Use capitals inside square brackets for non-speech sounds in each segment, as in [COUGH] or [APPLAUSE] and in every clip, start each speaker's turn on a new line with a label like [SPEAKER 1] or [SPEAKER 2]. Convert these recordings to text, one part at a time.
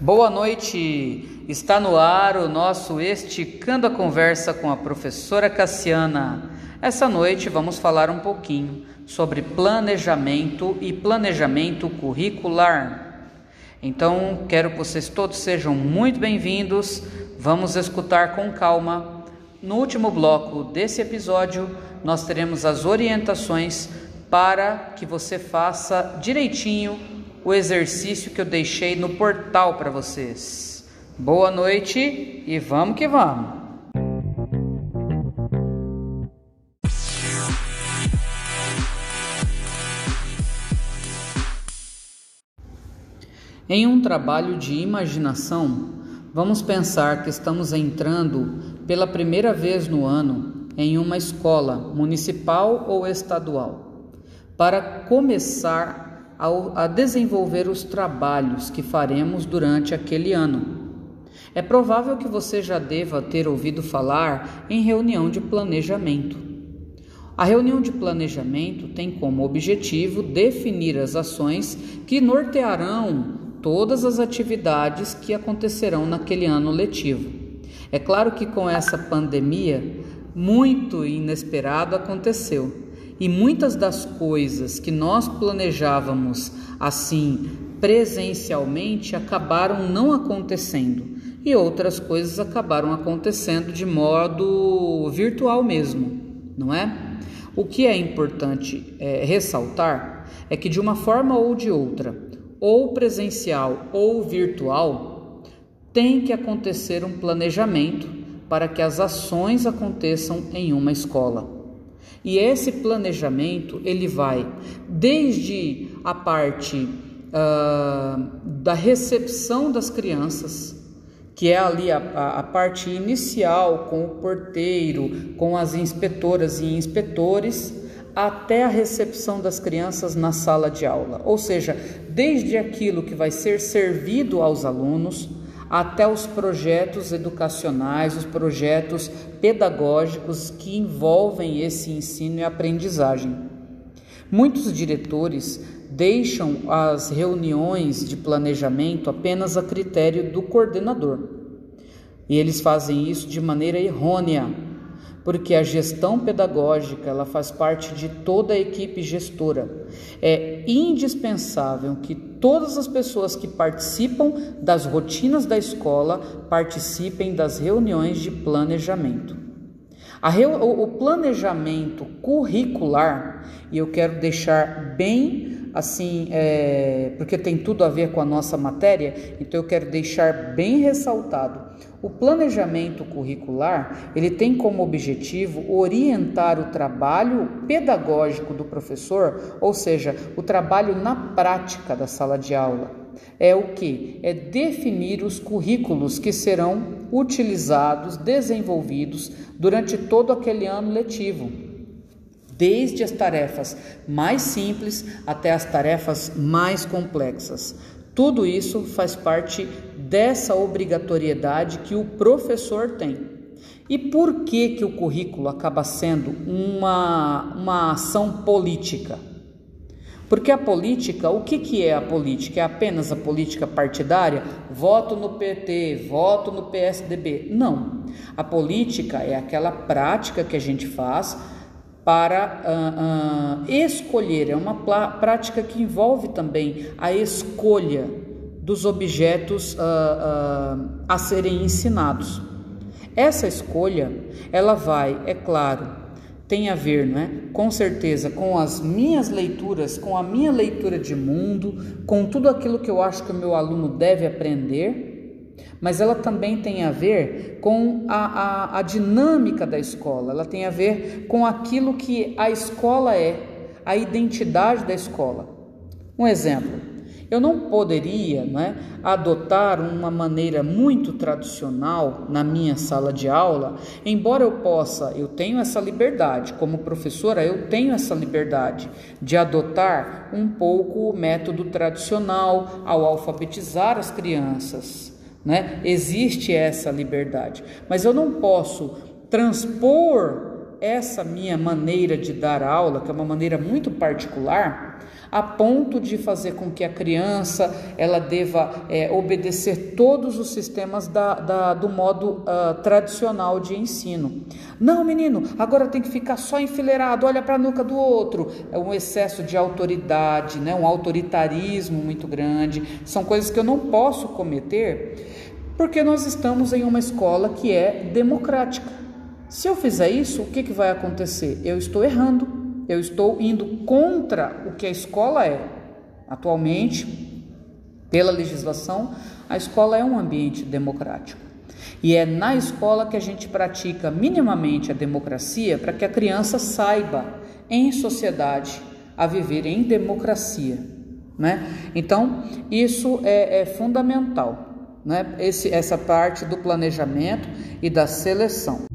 [SPEAKER 1] Boa noite! Está no ar o nosso Esticando a Conversa com a professora Cassiana. Essa noite vamos falar um pouquinho sobre planejamento e planejamento curricular. Então, quero que vocês todos sejam muito bem-vindos. Vamos escutar com calma. No último bloco desse episódio, nós teremos as orientações para que você faça direitinho o exercício que eu deixei no portal para vocês. Boa noite e vamos que vamos! Em um trabalho de imaginação, vamos pensar que estamos entrando pela primeira vez no ano em uma escola municipal ou estadual, para começar a, desenvolver os trabalhos que faremos durante aquele ano. É provável que você já deva ter ouvido falar em reunião de planejamento. A reunião de planejamento tem como objetivo definir as ações que nortearão todas as atividades que acontecerão naquele ano letivo. É claro que com essa pandemia, muito inesperado aconteceu e muitas das coisas que nós planejávamos assim presencialmente acabaram não acontecendo e outras coisas acabaram acontecendo de modo virtual mesmo, não é? O que é importante é, ressaltar é que de uma forma ou de outra, ou presencial ou virtual, tem que acontecer um planejamento para que as ações aconteçam em uma escola. E esse planejamento ele vai desde a parte uh, da recepção das crianças, que é ali a, a, a, parte inicial com o porteiro, com as inspetoras e inspetores, até a recepção das crianças na sala de aula, ou seja, desde aquilo que vai ser servido aos alunos até os projetos educacionais, os projetos pedagógicos que envolvem esse ensino e aprendizagem. Muitos diretores deixam as reuniões de planejamento apenas a critério do coordenador. E eles fazem isso de maneira errônea, porque a gestão pedagógica ela faz parte de toda a equipe gestora. É indispensável que todas as pessoas que participam das rotinas da escola participem das reuniões de planejamento. o planejamento curricular, e eu quero deixar bem assim, é, porque tem tudo a ver com a nossa matéria, então eu quero deixar bem ressaltado. O planejamento curricular, ele tem como objetivo orientar o trabalho pedagógico do professor, ou seja, o trabalho na prática da sala de aula. É o que? É definir os currículos que serão utilizados, desenvolvidos durante todo aquele ano letivo desde as tarefas mais simples até as tarefas mais complexas. Tudo isso faz parte dessa obrigatoriedade que o professor tem. E por que, que o currículo acaba sendo uma, uma ação política? Porque a política, o que, que é a política? É apenas a política partidária? Voto no PT, voto no PSDB? Não. A política é aquela prática que a gente faz para uh, uh, escolher, é uma prática que envolve também a escolha dos objetos uh, a serem ensinados. Essa escolha, ela vai, é claro, tem a ver, não é? Com certeza, com as minhas leituras, com a minha leitura de mundo, com tudo aquilo que eu acho que o meu aluno deve aprender mas ela também tem a ver com a, a, a, dinâmica da escola, ela tem a ver com aquilo que a escola é, a identidade da escola. Um exemplo, eu não poderia é, adotar uma maneira muito tradicional na minha sala de aula, embora eu possa, eu tenho essa liberdade, como professora, eu tenho essa liberdade de adotar um pouco o método tradicional ao alfabetizar as crianças né? Existe essa liberdade, mas eu não posso transpor essa minha maneira de dar aula, que é uma maneira muito particular, a ponto de fazer com que a criança ela deva é, obedecer todos os sistemas da, da, do modo uh, tradicional de ensino. Não, menino, agora tem que ficar só enfileirado, olha para a nuca do outro. É um excesso de autoridade, né? um autoritarismo muito grande. São coisas que eu não posso cometer porque nós estamos em uma escola que é democrática. Se eu fizer isso, o que, que vai acontecer? Eu estou errando eu estou indo contra o que a escola é. Atualmente, pela legislação, a escola é um ambiente democrático. E é na escola que a gente pratica minimamente a democracia para que a criança saiba, em sociedade, a viver em democracia. Né? Então, isso é, é fundamental, né? Esse, essa parte do planejamento e da seleção.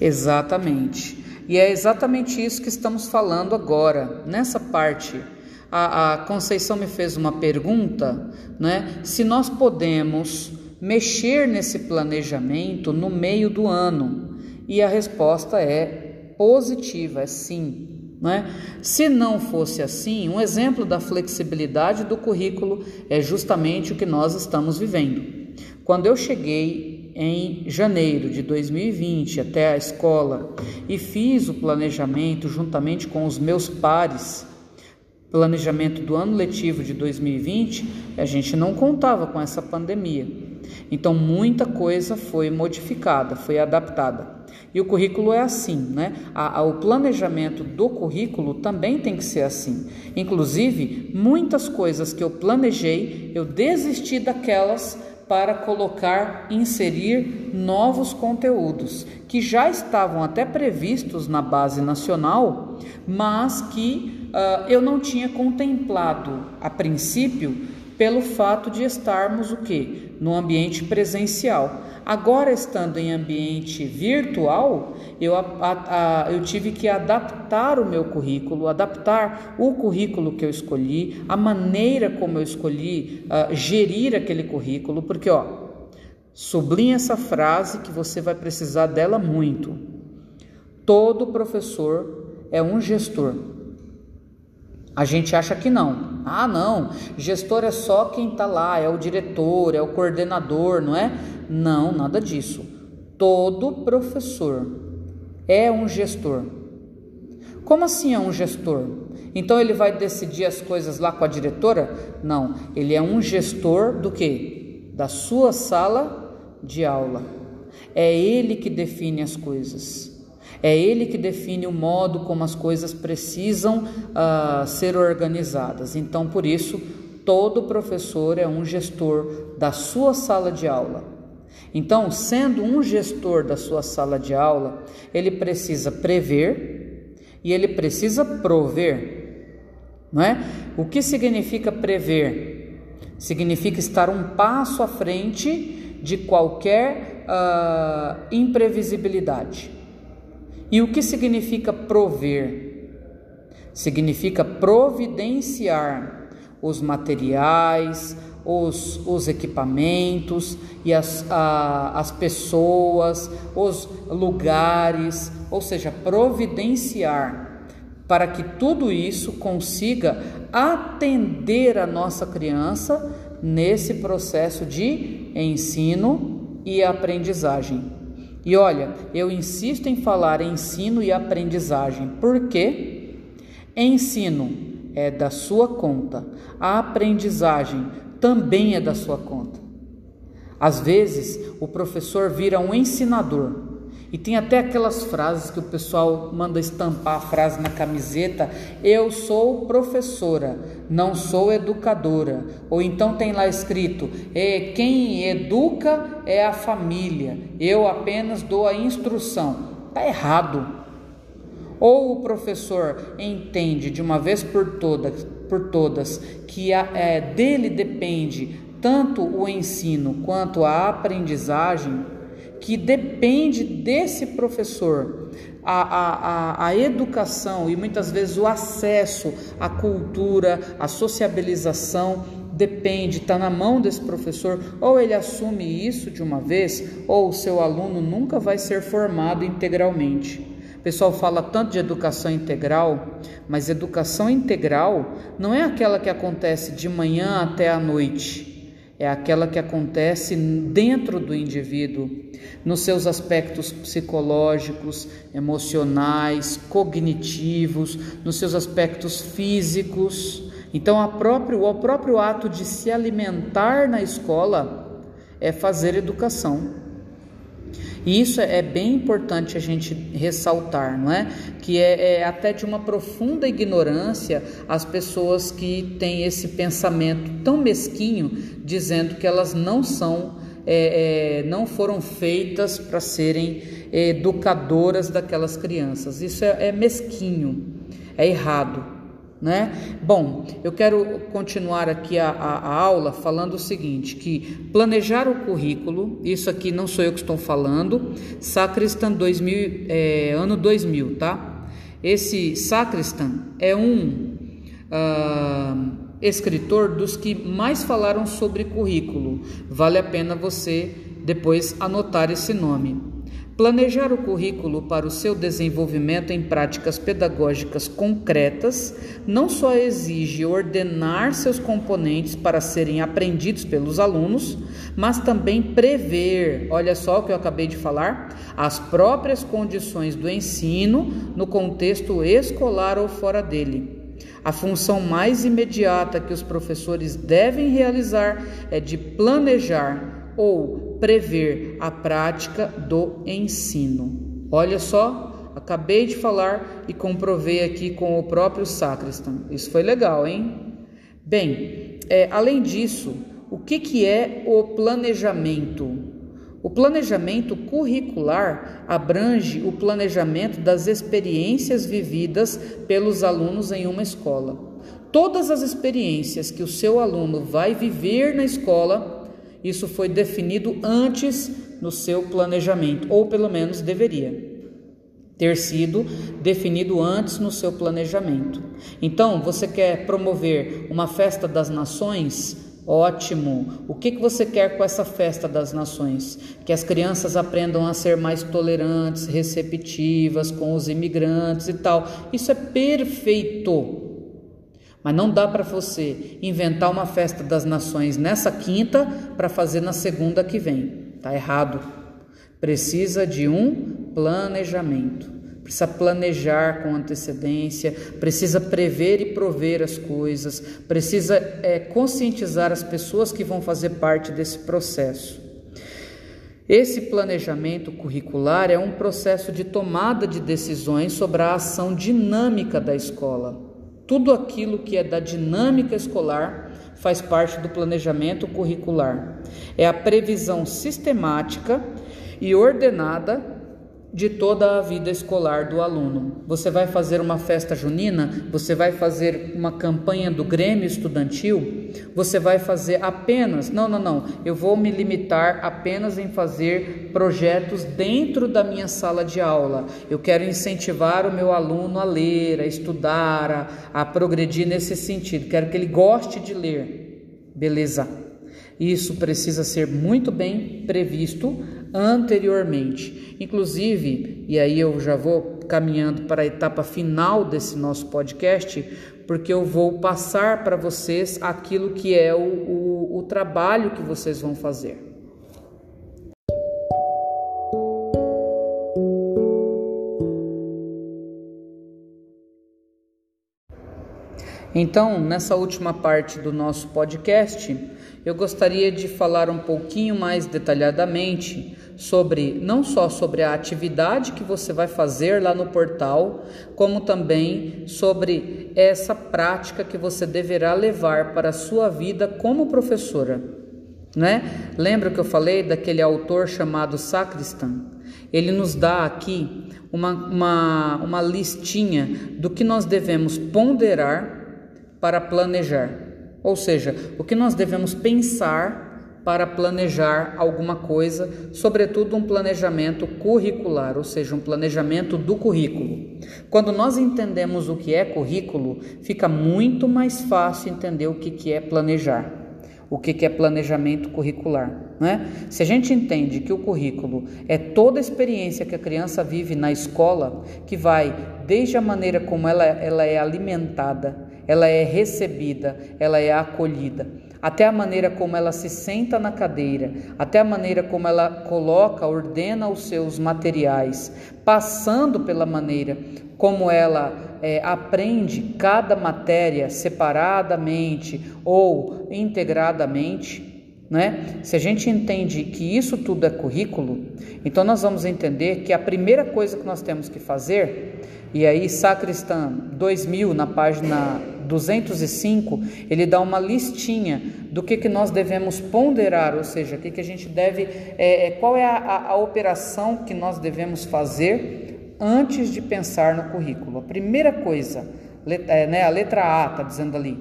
[SPEAKER 1] Exatamente. E é exatamente isso que estamos falando agora, nessa parte. A, a Conceição me fez uma pergunta, né? Se nós podemos mexer nesse planejamento no meio do ano. E a resposta é positiva, é sim. Né? Se não fosse assim, um exemplo da flexibilidade do currículo é justamente o que nós estamos vivendo. Quando eu cheguei em janeiro de 2020 até a escola e fiz o planejamento juntamente com os meus pares, planejamento do ano letivo de 2020, a gente não contava com essa pandemia. Então muita coisa foi modificada, foi adaptada. E o currículo é assim, né? A, a, o planejamento do currículo também tem que ser assim. Inclusive, muitas coisas que eu planejei, eu desisti daquelas para colocar, inserir novos conteúdos que já estavam até previstos na base nacional, mas que uh, eu não tinha contemplado a princípio pelo fato de estarmos o que no ambiente presencial. Agora, estando em ambiente virtual, eu, a, a, eu tive que adaptar o meu currículo, adaptar o currículo que eu escolhi, a maneira como eu escolhi uh, gerir aquele currículo, porque, ó, sublinha essa frase que você vai precisar dela muito. Todo professor é um gestor. A gente acha que não. Ah, não, gestor é só quem está lá, é o diretor, é o coordenador, não é? Não, nada disso. Todo professor é um gestor. Como assim é um gestor? Então ele vai decidir as coisas lá com a diretora? Não, ele é um gestor do que? Da sua sala de aula. É ele que define as coisas. É ele que define o modo como as coisas precisam uh, ser organizadas. Então, por isso, todo professor é um gestor da sua sala de aula. Então, sendo um gestor da sua sala de aula, ele precisa prever e ele precisa prover, não é? O que significa prever? Significa estar um passo à frente de qualquer uh, imprevisibilidade. E o que significa prover? Significa providenciar os materiais, os, os equipamentos e as, a, as pessoas, os lugares, ou seja, providenciar para que tudo isso consiga atender a nossa criança nesse processo de ensino e aprendizagem. E olha, eu insisto em falar ensino e aprendizagem, porque ensino é da sua conta, a aprendizagem também é da sua conta. Às vezes, o professor vira um ensinador. E tem até aquelas frases que o pessoal manda estampar a frase na camiseta: Eu sou professora, não sou educadora. Ou então tem lá escrito: é, Quem educa é a família, eu apenas dou a instrução. Está errado. Ou o professor entende de uma vez por todas por todas, que a, é, dele depende tanto o ensino quanto a aprendizagem, que depende desse professor a, a, a, educação e muitas vezes o acesso à cultura, à sociabilização depende, está na mão desse professor, ou ele assume isso de uma vez, ou o seu aluno nunca vai ser formado integralmente. Pessoal fala tanto de educação integral, mas educação integral não é aquela que acontece de manhã até a noite é aquela que acontece dentro do indivíduo, nos seus aspectos psicológicos, emocionais, cognitivos, nos seus aspectos físicos. Então, a próprio, o próprio ato de se alimentar na escola é fazer educação. E isso é bem importante a gente ressaltar, não é? Que é, é até de uma profunda ignorância as pessoas que têm esse pensamento tão mesquinho, dizendo que elas não são, é, é, não foram feitas para serem educadoras daquelas crianças. Isso é, é mesquinho, é errado. Né? Bom, eu quero continuar aqui a, a, a, aula falando o seguinte: que planejar o currículo, isso aqui não sou eu que estou falando, Sacristan 2000, é, ano 2000, tá? Esse Sacristan é um uh, escritor dos que mais falaram sobre currículo. Vale a pena você depois anotar esse nome. Planejar o currículo para o seu desenvolvimento em práticas pedagógicas concretas não só exige ordenar seus componentes para serem aprendidos pelos alunos, mas também prever, olha só o que eu acabei de falar, as próprias condições do ensino no contexto escolar ou fora dele. A função mais imediata que os professores devem realizar é de planejar ou prever a prática do ensino. Olha só, acabei de falar e comprovei aqui com o próprio sacristan. Isso foi legal, hein? Bem, é, além disso, o que, que é o planejamento? O planejamento curricular abrange o planejamento das experiências vividas pelos alunos em uma escola. Todas as experiências que o seu aluno vai viver na escola isso foi definido antes no seu planejamento, ou pelo menos deveria ter sido definido antes no seu planejamento. Então, você quer promover uma festa das nações? Ótimo! O que, que você quer com essa festa das nações? Que as crianças aprendam a ser mais tolerantes, receptivas com os imigrantes e tal. Isso é perfeito. Mas não dá para você inventar uma festa das nações nessa quinta para fazer na segunda que vem. Tá errado. Precisa de um planejamento. Precisa planejar com antecedência, precisa prever e prover as coisas, precisa é, conscientizar as pessoas que vão fazer parte desse processo. Esse planejamento curricular é um processo de tomada de decisões sobre a ação dinâmica da escola. Tudo aquilo que é da dinâmica escolar faz parte do planejamento curricular. É a previsão sistemática e ordenada de toda a vida escolar do aluno. Você vai fazer uma festa junina, você vai fazer uma campanha do Grêmio Estudantil, você vai fazer apenas, não, não, não, eu vou me limitar apenas em fazer projetos dentro da minha sala de aula. Eu quero incentivar o meu aluno a ler, a estudar, a, a progredir nesse sentido. Quero que ele goste de ler. Beleza. Isso precisa ser muito bem previsto anteriormente. Inclusive, e aí eu já vou caminhando para a etapa final desse nosso podcast, porque eu vou passar para vocês aquilo que é o, o, o trabalho que vocês vão fazer. Então, nessa última parte do nosso podcast, eu gostaria de falar um pouquinho mais detalhadamente sobre não só sobre a atividade que você vai fazer lá no portal, como também sobre essa prática que você deverá levar para a sua vida como professora. Né? Lembra que eu falei daquele autor chamado Sacristan? Ele nos dá aqui uma, uma, uma listinha do que nós devemos ponderar para planejar. Ou seja, o que nós devemos pensar para planejar alguma coisa, sobretudo um planejamento curricular, ou seja, um planejamento do currículo. Quando nós entendemos o que é currículo, fica muito mais fácil entender o que é planejar, o que é planejamento curricular. Né? Se a gente entende que o currículo é toda a experiência que a criança vive na escola, que vai desde a maneira como ela, ela é alimentada, ela é recebida, ela é acolhida até a maneira como ela se senta na cadeira, até a maneira como ela coloca, ordena os seus materiais, passando pela maneira como ela é, aprende cada matéria separadamente ou integradamente. Né? Se a gente entende que isso tudo é currículo, então nós vamos entender que a primeira coisa que nós temos que fazer, e aí Sacristã 2000 na página 205, ele dá uma listinha do que, que nós devemos ponderar, ou seja, o que, que a gente deve, é, é, qual é a, a, a operação que nós devemos fazer antes de pensar no currículo. A primeira coisa, é, né, a letra A está dizendo ali,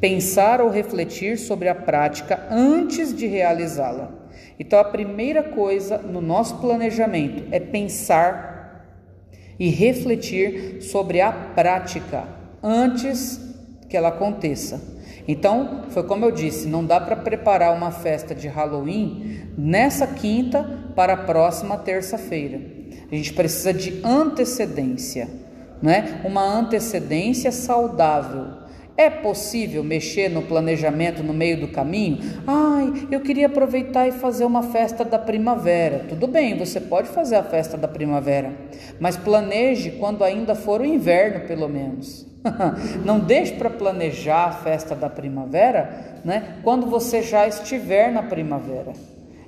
[SPEAKER 1] pensar ou refletir sobre a prática antes de realizá-la. Então, a primeira coisa no nosso planejamento é pensar e refletir sobre a prática antes que ela aconteça. Então, foi como eu disse, não dá para preparar uma festa de Halloween nessa quinta para a próxima terça-feira. A gente precisa de antecedência, né? Uma antecedência saudável. É possível mexer no planejamento no meio do caminho? Ai, eu queria aproveitar e fazer uma festa da primavera. Tudo bem, você pode fazer a festa da primavera, mas planeje quando ainda for o inverno, pelo menos. [LAUGHS] Não deixe para planejar a festa da primavera né, quando você já estiver na primavera.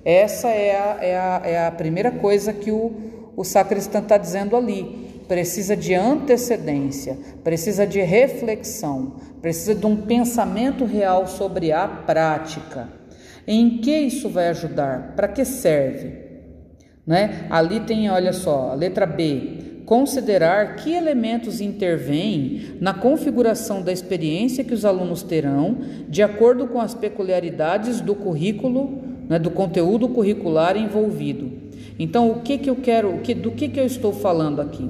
[SPEAKER 1] Essa é a, é a, é a primeira coisa que o, o sacristão está dizendo ali. Precisa de antecedência, precisa de reflexão, precisa de um pensamento real sobre a prática. Em que isso vai ajudar? Para que serve? Né? Ali tem, olha só, a letra B, considerar que elementos intervêm na configuração da experiência que os alunos terão, de acordo com as peculiaridades do currículo, né, do conteúdo curricular envolvido. Então, o que, que eu quero, que, do que, que eu estou falando aqui?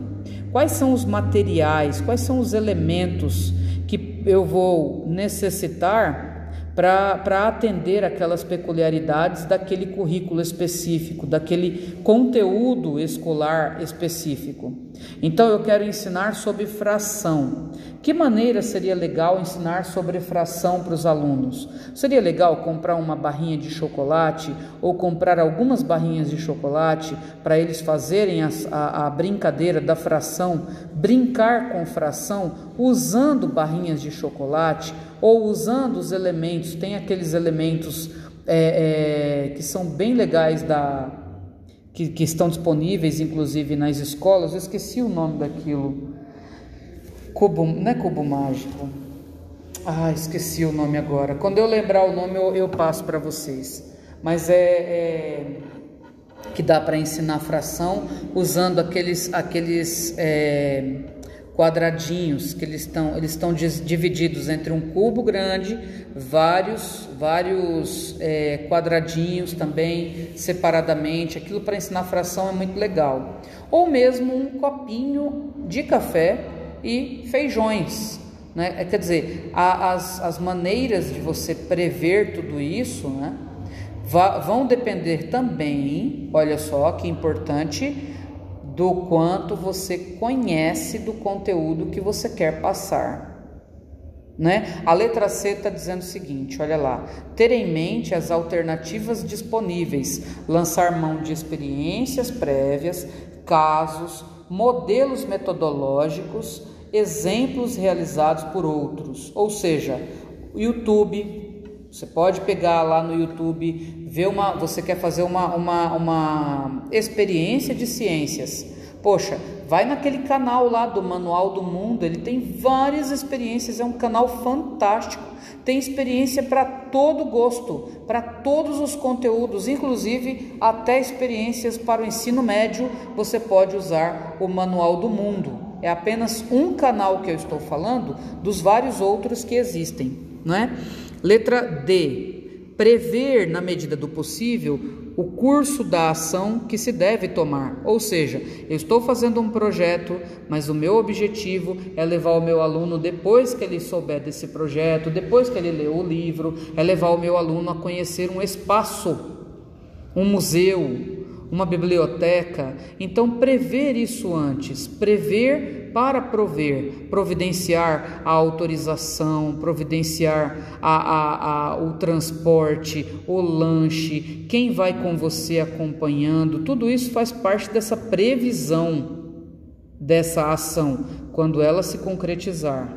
[SPEAKER 1] Quais são os materiais, quais são os elementos que eu vou necessitar para atender aquelas peculiaridades daquele currículo específico, daquele conteúdo escolar específico. Então eu quero ensinar sobre fração. Que maneira seria legal ensinar sobre fração para os alunos? Seria legal comprar uma barrinha de chocolate ou comprar algumas barrinhas de chocolate para eles fazerem a, a, a brincadeira da fração, brincar com fração usando barrinhas de chocolate ou usando os elementos, tem aqueles elementos é, é, que são bem legais da que, que, estão disponíveis inclusive nas escolas. Eu esqueci o nome daquilo. Cubo, não é cubo mágico. Ah, esqueci o nome agora. Quando eu lembrar o nome, eu, eu passo para vocês. Mas é, é que dá para ensinar fração usando aqueles aqueles é, quadradinhos que eles estão eles estão divididos entre um cubo grande, vários vários é, quadradinhos também separadamente. Aquilo para ensinar fração é muito legal. Ou mesmo um copinho de café e feijões. Né? É, quer dizer, as, as maneiras de você prever tudo isso né, vão depender também, olha só que importante, do quanto você conhece do conteúdo que você quer passar. Né? A letra C está dizendo o seguinte: olha lá, ter em mente as alternativas disponíveis, lançar mão de experiências prévias, casos, modelos metodológicos, exemplos realizados por outros. Ou seja, YouTube, você pode pegar lá no YouTube, ver uma. Você quer fazer uma, uma, uma experiência de ciências. Poxa, vai naquele canal lá do Manual do Mundo, ele tem várias experiências, é um canal fantástico. Tem experiência para todo gosto, para todos os conteúdos, inclusive até experiências para o ensino médio, você pode usar o Manual do Mundo. É apenas um canal que eu estou falando dos vários outros que existem, não é? Letra D. prever, na medida do possível, o curso da ação que se deve tomar. Ou seja, eu estou fazendo um projeto, mas o meu objetivo é levar o meu aluno, depois que ele souber desse projeto, depois que ele leu o livro, é levar o meu aluno a conhecer um espaço, um museu, uma biblioteca. Então, prever isso antes, prever para prover, providenciar a autorização, providenciar a, a, a, o transporte, o lanche, quem vai com você acompanhando, tudo isso faz parte dessa previsão dessa ação, quando ela se concretizar.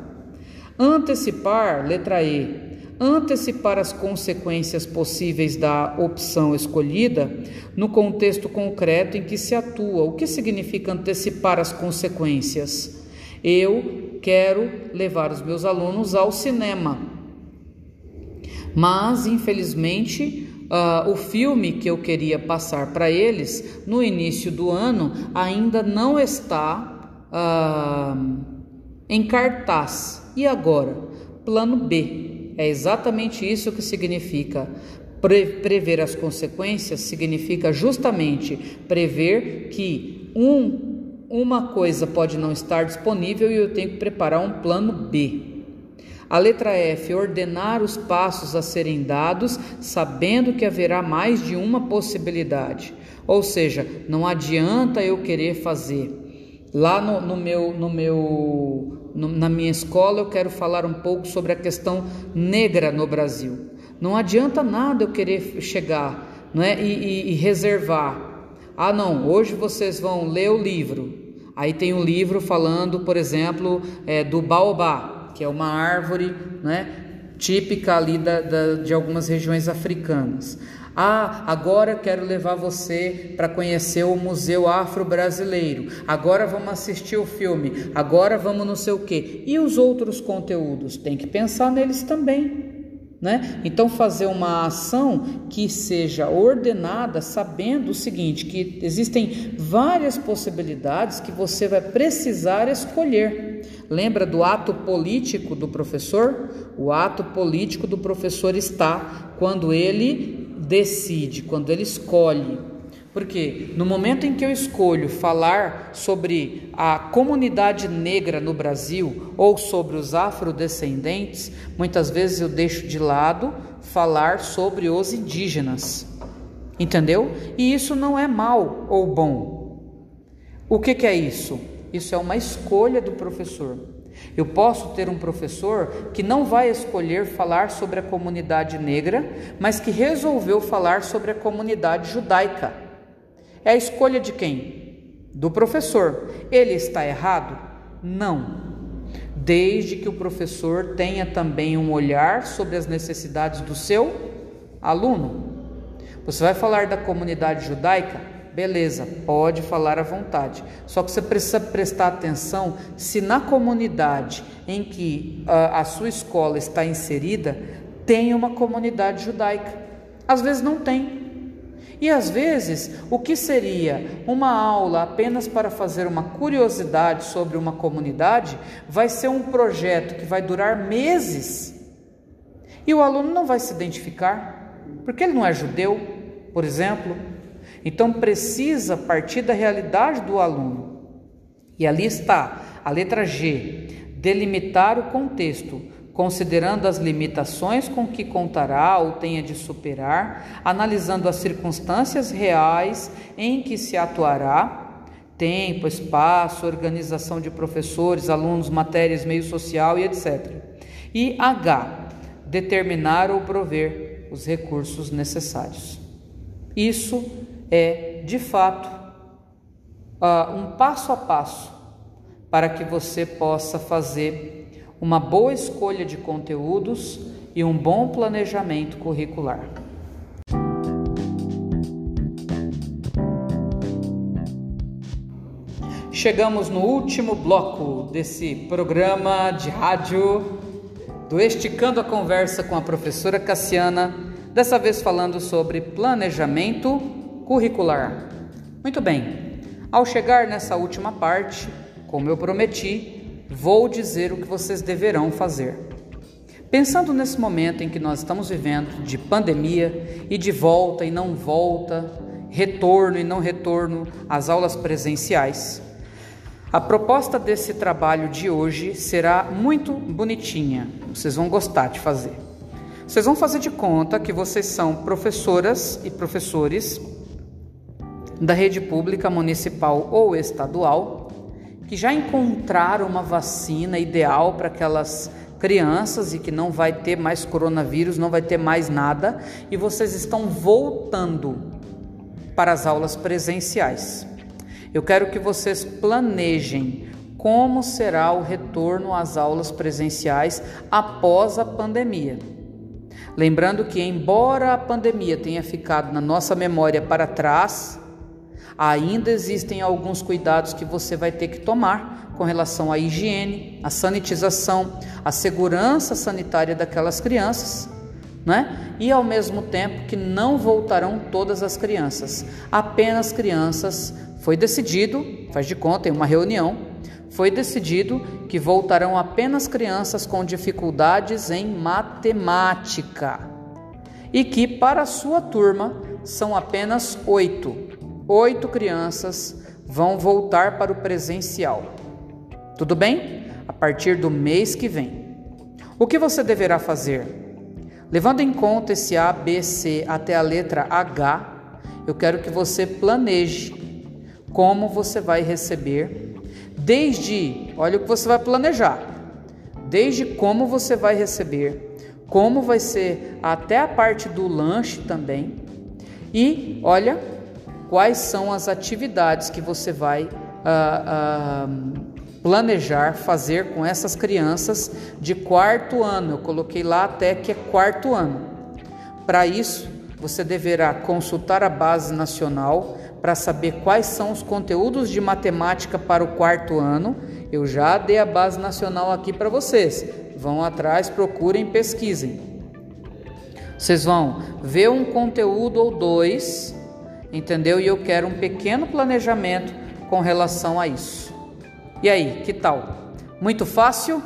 [SPEAKER 1] Antecipar, letra E, antecipar as consequências possíveis da opção escolhida no contexto concreto em que se atua. O que significa antecipar as consequências? Eu quero levar os meus alunos ao cinema, mas infelizmente Uh, o filme que eu queria passar para eles no início do ano ainda não está uh, em cartaz. E agora? Plano B. É exatamente isso que significa pre prever as consequências, significa justamente prever que um, uma coisa pode não estar disponível e eu tenho que preparar um plano B. A letra F, ordenar os passos a serem dados, sabendo que haverá mais de uma possibilidade. Ou seja, não adianta eu querer fazer Lá no, no meu, no meu, na minha escola, eu quero falar um pouco sobre a questão negra no Brasil. Não adianta nada eu querer chegar não é? e, e, e reservar. Ah, não, hoje vocês vão ler o livro. Aí tem um livro falando, por exemplo, é, do baobá, que é uma árvore né, típica ali da, da, de algumas regiões africanas. Ah, agora quero levar você para conhecer o Museu Afro-Brasileiro. Agora vamos assistir o filme. Agora vamos não sei o quê. E os outros conteúdos? Tem que pensar neles também. Né? Então, fazer uma ação que seja ordenada, sabendo o seguinte: que existem várias possibilidades que você vai precisar escolher. Lembra do ato político do professor? O ato político do professor está quando ele decide, quando ele escolhe. Porque no momento em que eu escolho falar sobre a comunidade negra no Brasil ou sobre os afrodescendentes, muitas vezes eu deixo de lado falar sobre os indígenas. Entendeu? E isso não é mal ou bom. O que, que é isso? Isso é uma escolha do professor. Eu posso ter um professor que não vai escolher falar sobre a comunidade negra, mas que resolveu falar sobre a comunidade judaica. É a escolha de quem? Do professor. Ele está errado? Não. Desde que o professor tenha também um olhar sobre as necessidades do seu aluno. Você vai falar da comunidade judaica? Beleza, pode falar à vontade. Só que você precisa prestar atenção se na comunidade em que a, a sua escola está inserida tem uma comunidade judaica. Às vezes não tem. E às vezes, o que seria uma aula apenas para fazer uma curiosidade sobre uma comunidade, vai ser um projeto que vai durar meses. E o aluno não vai se identificar, porque ele não é judeu, por exemplo, então precisa partir da realidade do aluno. E ali está a letra G, delimitar o contexto, considerando as limitações com que contará ou tenha de superar, analisando as circunstâncias reais em que se atuará, tempo, espaço, organização de professores, alunos, matérias, meio social e etc. E H, determinar ou prover os recursos necessários. Isso é, de fato, um passo a passo para que você possa fazer uma boa escolha de conteúdos e um bom planejamento curricular. Chegamos no último bloco desse programa de rádio do Esticando a Conversa com a professora Cassiana, dessa vez falando sobre planejamento curricular. Muito bem, ao chegar nessa última parte, como eu prometi, vou dizer o que vocês deverão fazer. Pensando nesse momento em que nós estamos vivendo de pandemia e de volta e não volta, retorno e não retorno às aulas presenciais, a proposta desse trabalho de hoje será muito bonitinha. Vocês vão gostar de fazer. Vocês vão fazer de conta que vocês são professoras e professores da rede pública municipal ou estadual que já encontraram uma vacina ideal para aquelas crianças e que não vai ter mais coronavírus, não vai ter mais nada, e vocês estão voltando para as aulas presenciais. Eu quero que vocês planejem como será o retorno às aulas presenciais após a pandemia. Lembrando que, embora a pandemia tenha ficado na nossa memória para trás, ainda existem alguns cuidados que você vai ter que tomar com relação à higiene, à sanitização, à segurança sanitária daquelas crianças, né? E ao mesmo tempo que não voltarão todas as crianças, apenas crianças. Foi decidido, faz de conta, em uma reunião, foi decidido que voltarão apenas crianças com dificuldades em matemática e que para sua turma são apenas oito oito crianças vão voltar para o presencial. Tudo bem? A partir do mês que vem. O que você deverá fazer? Levando em conta esse A, B, C até a letra H, eu quero que você planeje como você vai receber, desde, olha o que você vai planejar, desde como você vai receber, como vai ser até a parte do lanche também, e olha quais são as atividades que você vai ah, ah, planejar fazer com essas crianças de quarto ano. Eu coloquei lá até que é quarto ano. Para isso, você deverá consultar a base nacional para saber quais são os conteúdos de matemática para o quarto ano. Eu já dei a base nacional aqui para vocês. Vão atrás, procurem, pesquisem. Vocês vão ver um conteúdo ou dois entendeu? E eu quero um pequeno planejamento com relação a isso. E aí, que tal? Muito fácil?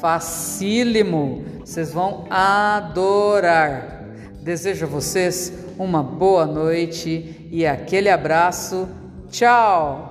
[SPEAKER 1] Facílimo! Vocês vão adorar. Desejo a vocês uma boa noite e aquele abraço. Tchau!